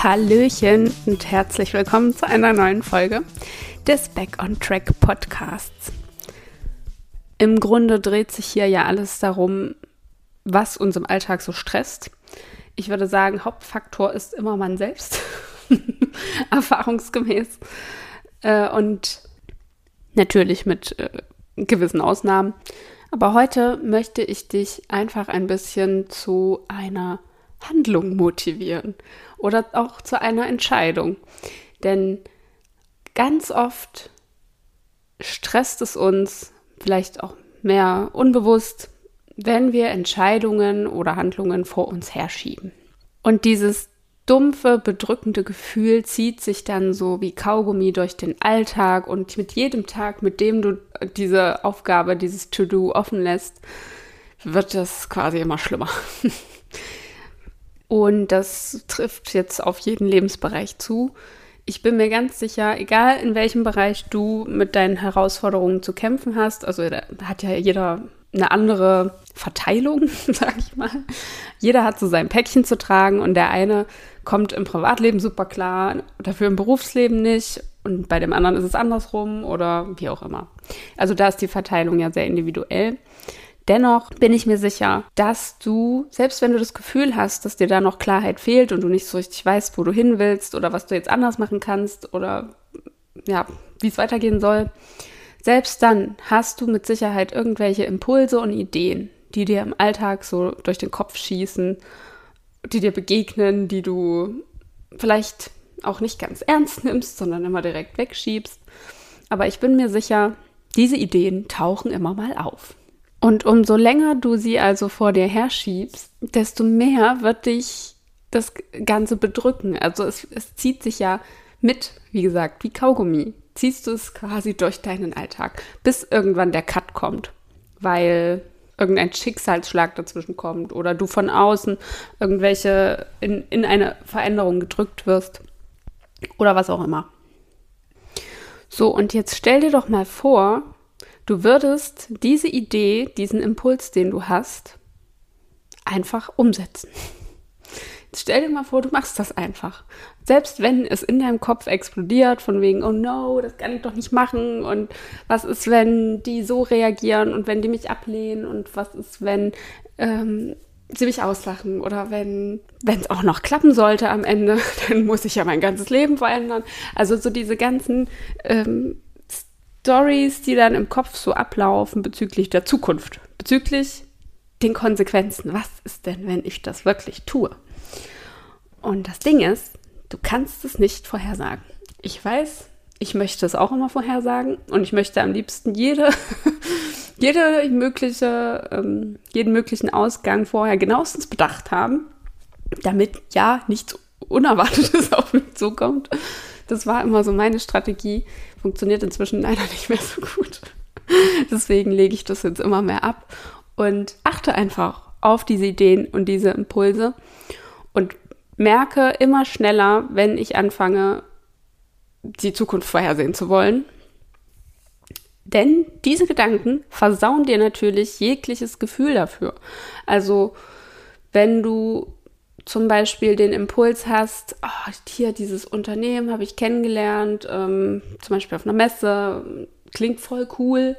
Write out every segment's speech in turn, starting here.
Hallöchen und herzlich willkommen zu einer neuen Folge des Back on Track Podcasts. Im Grunde dreht sich hier ja alles darum, was uns im Alltag so stresst. Ich würde sagen, Hauptfaktor ist immer man selbst, erfahrungsgemäß. Äh, und natürlich mit äh, gewissen Ausnahmen. Aber heute möchte ich dich einfach ein bisschen zu einer Handlung motivieren oder auch zu einer Entscheidung. Denn ganz oft stresst es uns, vielleicht auch mehr unbewusst, wenn wir Entscheidungen oder Handlungen vor uns herschieben. Und dieses dumpfe, bedrückende Gefühl zieht sich dann so wie Kaugummi durch den Alltag und mit jedem Tag, mit dem du diese Aufgabe, dieses To-Do offen lässt, wird das quasi immer schlimmer. Und das trifft jetzt auf jeden Lebensbereich zu. Ich bin mir ganz sicher, egal in welchem Bereich du mit deinen Herausforderungen zu kämpfen hast, also da hat ja jeder eine andere Verteilung, sag ich mal. Jeder hat so sein Päckchen zu tragen und der eine kommt im Privatleben super klar, dafür im Berufsleben nicht und bei dem anderen ist es andersrum oder wie auch immer. Also da ist die Verteilung ja sehr individuell. Dennoch bin ich mir sicher, dass du, selbst wenn du das Gefühl hast, dass dir da noch Klarheit fehlt und du nicht so richtig weißt, wo du hin willst oder was du jetzt anders machen kannst oder ja, wie es weitergehen soll, selbst dann hast du mit Sicherheit irgendwelche Impulse und Ideen, die dir im Alltag so durch den Kopf schießen, die dir begegnen, die du vielleicht auch nicht ganz ernst nimmst, sondern immer direkt wegschiebst. Aber ich bin mir sicher, diese Ideen tauchen immer mal auf. Und umso länger du sie also vor dir herschiebst, desto mehr wird dich das Ganze bedrücken. Also es, es zieht sich ja mit, wie gesagt, wie Kaugummi. Ziehst du es quasi durch deinen Alltag, bis irgendwann der Cut kommt, weil irgendein Schicksalsschlag dazwischen kommt oder du von außen irgendwelche in, in eine Veränderung gedrückt wirst oder was auch immer. So, und jetzt stell dir doch mal vor, Du würdest diese Idee, diesen Impuls, den du hast, einfach umsetzen. Jetzt stell dir mal vor, du machst das einfach. Selbst wenn es in deinem Kopf explodiert, von wegen, oh no, das kann ich doch nicht machen und was ist, wenn die so reagieren und wenn die mich ablehnen und was ist, wenn ähm, sie mich auslachen oder wenn es auch noch klappen sollte am Ende, dann muss ich ja mein ganzes Leben verändern. Also so diese ganzen ähm, Stories, die dann im Kopf so ablaufen bezüglich der Zukunft, bezüglich den Konsequenzen. Was ist denn, wenn ich das wirklich tue? Und das Ding ist, du kannst es nicht vorhersagen. Ich weiß, ich möchte es auch immer vorhersagen und ich möchte am liebsten jede, jede mögliche, ähm, jeden möglichen Ausgang vorher genauestens bedacht haben, damit ja nichts Unerwartetes auf mich zukommt. Das war immer so meine Strategie. Funktioniert inzwischen leider nicht mehr so gut. Deswegen lege ich das jetzt immer mehr ab und achte einfach auf diese Ideen und diese Impulse und merke immer schneller, wenn ich anfange, die Zukunft vorhersehen zu wollen. Denn diese Gedanken versauen dir natürlich jegliches Gefühl dafür. Also, wenn du zum Beispiel den Impuls hast, oh, hier dieses Unternehmen habe ich kennengelernt, ähm, zum Beispiel auf einer Messe, klingt voll cool,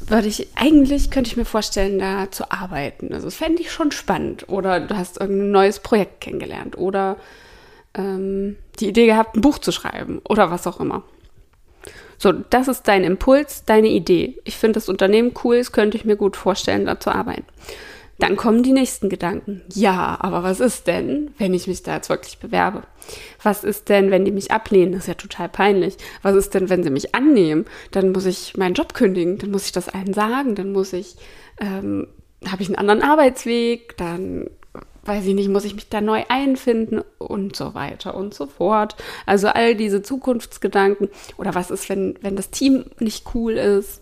würde ich, eigentlich könnte ich mir vorstellen, da zu arbeiten. Also das fände ich schon spannend. Oder du hast irgendein neues Projekt kennengelernt oder ähm, die Idee gehabt, ein Buch zu schreiben oder was auch immer. So, das ist dein Impuls, deine Idee. Ich finde das Unternehmen cool, es könnte ich mir gut vorstellen, da zu arbeiten. Dann kommen die nächsten Gedanken. Ja, aber was ist denn, wenn ich mich da jetzt wirklich bewerbe? Was ist denn, wenn die mich ablehnen? Das ist ja total peinlich. Was ist denn, wenn sie mich annehmen? Dann muss ich meinen Job kündigen, dann muss ich das allen sagen, dann muss ich, ähm, habe ich einen anderen Arbeitsweg, dann weiß ich nicht, muss ich mich da neu einfinden und so weiter und so fort. Also all diese Zukunftsgedanken oder was ist, wenn, wenn das Team nicht cool ist?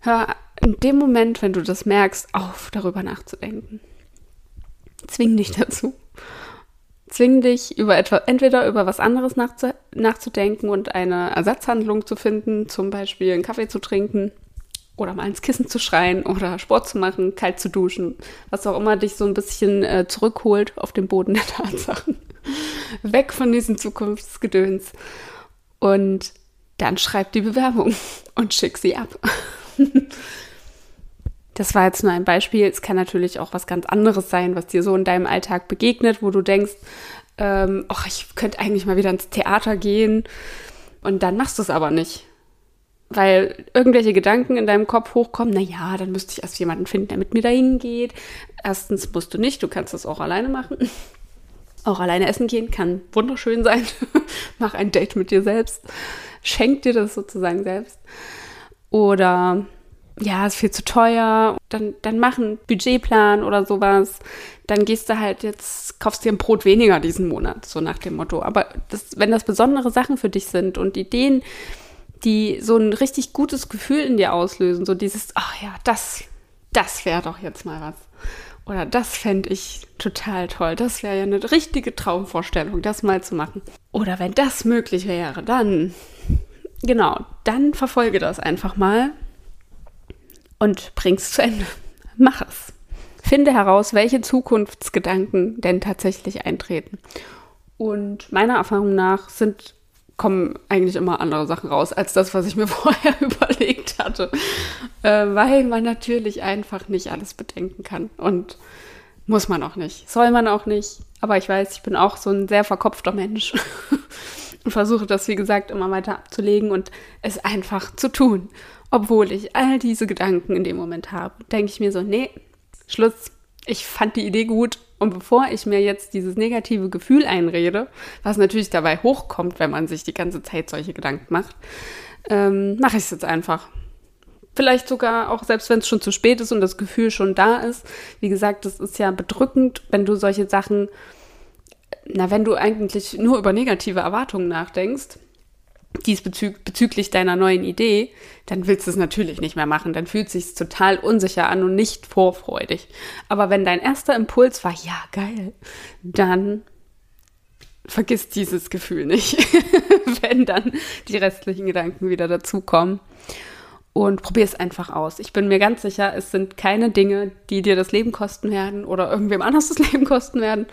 Hör in dem Moment, wenn du das merkst, auf, darüber nachzudenken. Zwing dich dazu. Zwing dich, über etwa, entweder über was anderes nachzudenken und eine Ersatzhandlung zu finden, zum Beispiel einen Kaffee zu trinken oder mal ins Kissen zu schreien oder Sport zu machen, kalt zu duschen, was auch immer dich so ein bisschen äh, zurückholt auf den Boden der Tatsachen. Weg von diesem Zukunftsgedöns. Und dann schreib die Bewerbung und schick sie ab. Das war jetzt nur ein Beispiel. Es kann natürlich auch was ganz anderes sein, was dir so in deinem Alltag begegnet, wo du denkst, ähm, ach, ich könnte eigentlich mal wieder ins Theater gehen. Und dann machst du es aber nicht. Weil irgendwelche Gedanken in deinem Kopf hochkommen, na ja, dann müsste ich erst jemanden finden, der mit mir dahin geht. Erstens musst du nicht, du kannst das auch alleine machen. Auch alleine essen gehen kann wunderschön sein. Mach ein Date mit dir selbst. Schenk dir das sozusagen selbst. Oder ja, ist viel zu teuer, dann, dann mach einen Budgetplan oder sowas. Dann gehst du halt jetzt, kaufst dir ein Brot weniger diesen Monat, so nach dem Motto. Aber das, wenn das besondere Sachen für dich sind und Ideen, die so ein richtig gutes Gefühl in dir auslösen, so dieses, ach ja, das, das wäre doch jetzt mal was. Oder das fände ich total toll. Das wäre ja eine richtige Traumvorstellung, das mal zu machen. Oder wenn das möglich wäre, dann, genau, dann verfolge das einfach mal und bring's zu Ende. Mach es. Finde heraus, welche Zukunftsgedanken denn tatsächlich eintreten. Und meiner Erfahrung nach sind kommen eigentlich immer andere Sachen raus als das, was ich mir vorher überlegt hatte, äh, weil man natürlich einfach nicht alles bedenken kann und muss man auch nicht, soll man auch nicht. Aber ich weiß, ich bin auch so ein sehr verkopfter Mensch und versuche das, wie gesagt, immer weiter abzulegen und es einfach zu tun obwohl ich all diese Gedanken in dem Moment habe, denke ich mir so, nee, Schluss, ich fand die Idee gut und bevor ich mir jetzt dieses negative Gefühl einrede, was natürlich dabei hochkommt, wenn man sich die ganze Zeit solche Gedanken macht, ähm, mache ich es jetzt einfach. Vielleicht sogar auch, selbst wenn es schon zu spät ist und das Gefühl schon da ist. Wie gesagt, das ist ja bedrückend, wenn du solche Sachen, na, wenn du eigentlich nur über negative Erwartungen nachdenkst, diesbezüglich deiner neuen Idee, dann willst du es natürlich nicht mehr machen. Dann fühlt es sich total unsicher an und nicht vorfreudig. Aber wenn dein erster Impuls war, ja, geil, dann vergiss dieses Gefühl nicht, wenn dann die restlichen Gedanken wieder dazukommen. Und probier es einfach aus. Ich bin mir ganz sicher, es sind keine Dinge, die dir das Leben kosten werden oder irgendwem anders das Leben kosten werden,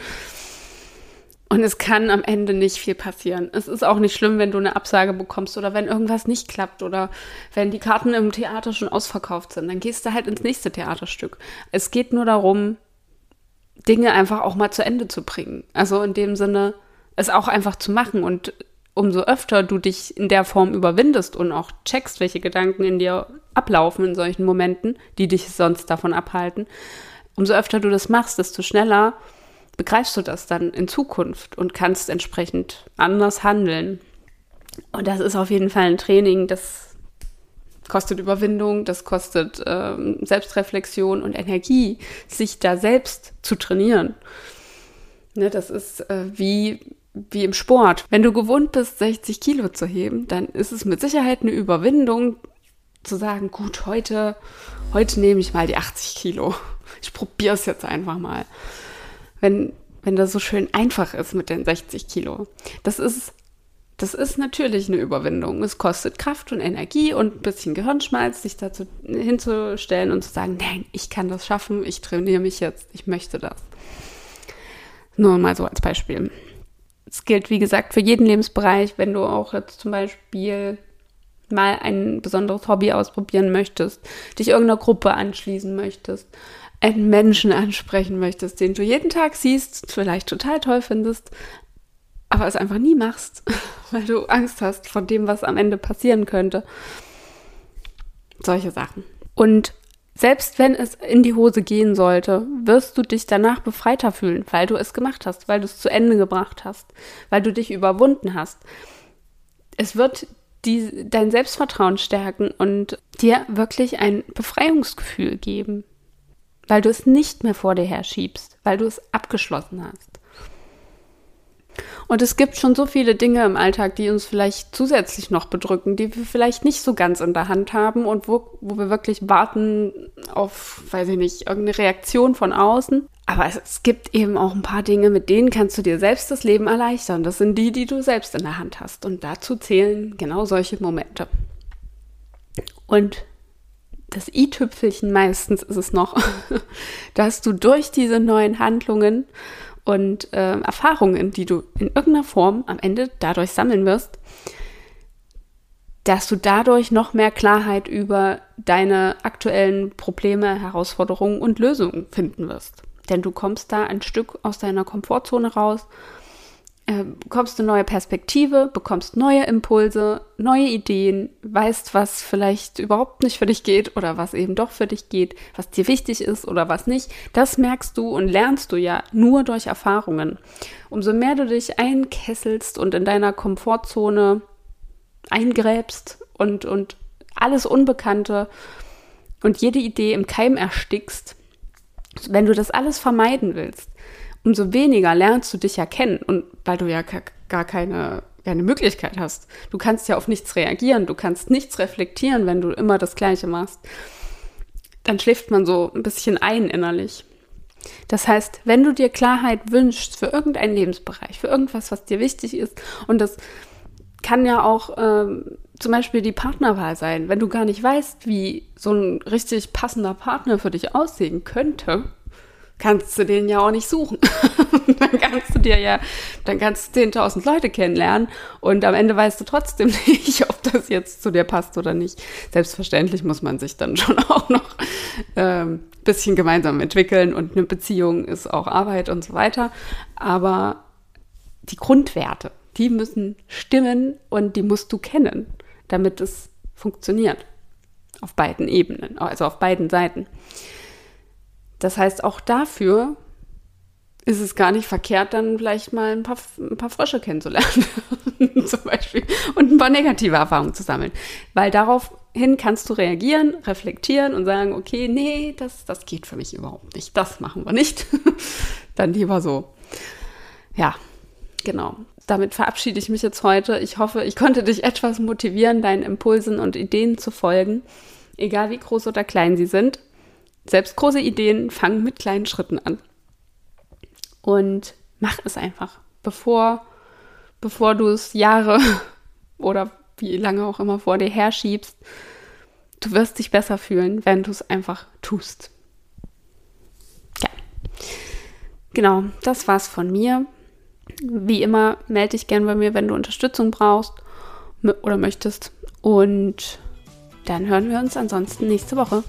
und es kann am Ende nicht viel passieren. Es ist auch nicht schlimm, wenn du eine Absage bekommst oder wenn irgendwas nicht klappt oder wenn die Karten im Theater schon ausverkauft sind. Dann gehst du halt ins nächste Theaterstück. Es geht nur darum, Dinge einfach auch mal zu Ende zu bringen. Also in dem Sinne, es auch einfach zu machen. Und umso öfter du dich in der Form überwindest und auch checkst, welche Gedanken in dir ablaufen in solchen Momenten, die dich sonst davon abhalten, umso öfter du das machst, desto schneller begreifst du das dann in Zukunft und kannst entsprechend anders handeln. Und das ist auf jeden Fall ein Training, das kostet Überwindung, das kostet ähm, Selbstreflexion und Energie, sich da selbst zu trainieren. Ne, das ist äh, wie, wie im Sport. Wenn du gewohnt bist, 60 Kilo zu heben, dann ist es mit Sicherheit eine Überwindung zu sagen, gut, heute, heute nehme ich mal die 80 Kilo. Ich probiere es jetzt einfach mal wenn, wenn das so schön einfach ist mit den 60 Kilo. Das ist, das ist natürlich eine Überwindung. Es kostet Kraft und Energie und ein bisschen Gehirnschmalz, sich dazu hinzustellen und zu sagen, nein, ich kann das schaffen, ich trainiere mich jetzt, ich möchte das. Nur mal so als Beispiel. Es gilt, wie gesagt, für jeden Lebensbereich, wenn du auch jetzt zum Beispiel mal ein besonderes Hobby ausprobieren möchtest, dich irgendeiner Gruppe anschließen möchtest, einen Menschen ansprechen möchtest, den du jeden Tag siehst, vielleicht total toll findest, aber es einfach nie machst, weil du Angst hast vor dem, was am Ende passieren könnte. Solche Sachen. Und selbst wenn es in die Hose gehen sollte, wirst du dich danach befreiter fühlen, weil du es gemacht hast, weil du es zu Ende gebracht hast, weil du dich überwunden hast. Es wird die, dein Selbstvertrauen stärken und dir wirklich ein Befreiungsgefühl geben weil du es nicht mehr vor dir her schiebst, weil du es abgeschlossen hast. Und es gibt schon so viele Dinge im Alltag, die uns vielleicht zusätzlich noch bedrücken, die wir vielleicht nicht so ganz in der Hand haben und wo, wo wir wirklich warten auf, weiß ich nicht, irgendeine Reaktion von außen. Aber es, es gibt eben auch ein paar Dinge, mit denen kannst du dir selbst das Leben erleichtern. Das sind die, die du selbst in der Hand hast. Und dazu zählen genau solche Momente. Und das i-Tüpfelchen meistens ist es noch, dass du durch diese neuen Handlungen und äh, Erfahrungen, die du in irgendeiner Form am Ende dadurch sammeln wirst, dass du dadurch noch mehr Klarheit über deine aktuellen Probleme, Herausforderungen und Lösungen finden wirst. Denn du kommst da ein Stück aus deiner Komfortzone raus bekommst eine neue Perspektive, bekommst neue Impulse, neue Ideen, weißt, was vielleicht überhaupt nicht für dich geht oder was eben doch für dich geht, was dir wichtig ist oder was nicht. Das merkst du und lernst du ja nur durch Erfahrungen. Umso mehr du dich einkesselst und in deiner Komfortzone eingräbst und, und alles Unbekannte und jede Idee im Keim erstickst, wenn du das alles vermeiden willst, umso weniger lernst du dich ja kennen und weil du ja gar keine, keine Möglichkeit hast. Du kannst ja auf nichts reagieren, du kannst nichts reflektieren, wenn du immer das Gleiche machst. Dann schläft man so ein bisschen ein innerlich. Das heißt, wenn du dir Klarheit wünschst für irgendeinen Lebensbereich, für irgendwas, was dir wichtig ist, und das kann ja auch ähm, zum Beispiel die Partnerwahl sein, wenn du gar nicht weißt, wie so ein richtig passender Partner für dich aussehen könnte, kannst du den ja auch nicht suchen. dann kannst du dir ja, dann kannst du 10.000 Leute kennenlernen und am Ende weißt du trotzdem nicht, ob das jetzt zu dir passt oder nicht. Selbstverständlich muss man sich dann schon auch noch ähm, bisschen gemeinsam entwickeln und eine Beziehung ist auch Arbeit und so weiter. Aber die Grundwerte, die müssen stimmen und die musst du kennen, damit es funktioniert. Auf beiden Ebenen, also auf beiden Seiten. Das heißt, auch dafür ist es gar nicht verkehrt, dann vielleicht mal ein paar, ein paar Frösche kennenzulernen, zum Beispiel, und ein paar negative Erfahrungen zu sammeln. Weil daraufhin kannst du reagieren, reflektieren und sagen, okay, nee, das, das geht für mich überhaupt nicht, das machen wir nicht. dann lieber so. Ja, genau. Damit verabschiede ich mich jetzt heute. Ich hoffe, ich konnte dich etwas motivieren, deinen Impulsen und Ideen zu folgen, egal wie groß oder klein sie sind. Selbst große Ideen fangen mit kleinen Schritten an. Und mach es einfach, bevor, bevor du es Jahre oder wie lange auch immer vor dir herschiebst. Du wirst dich besser fühlen, wenn du es einfach tust. Ja. Genau, das war's von mir. Wie immer, melde dich gern bei mir, wenn du Unterstützung brauchst oder möchtest. Und dann hören wir uns ansonsten nächste Woche.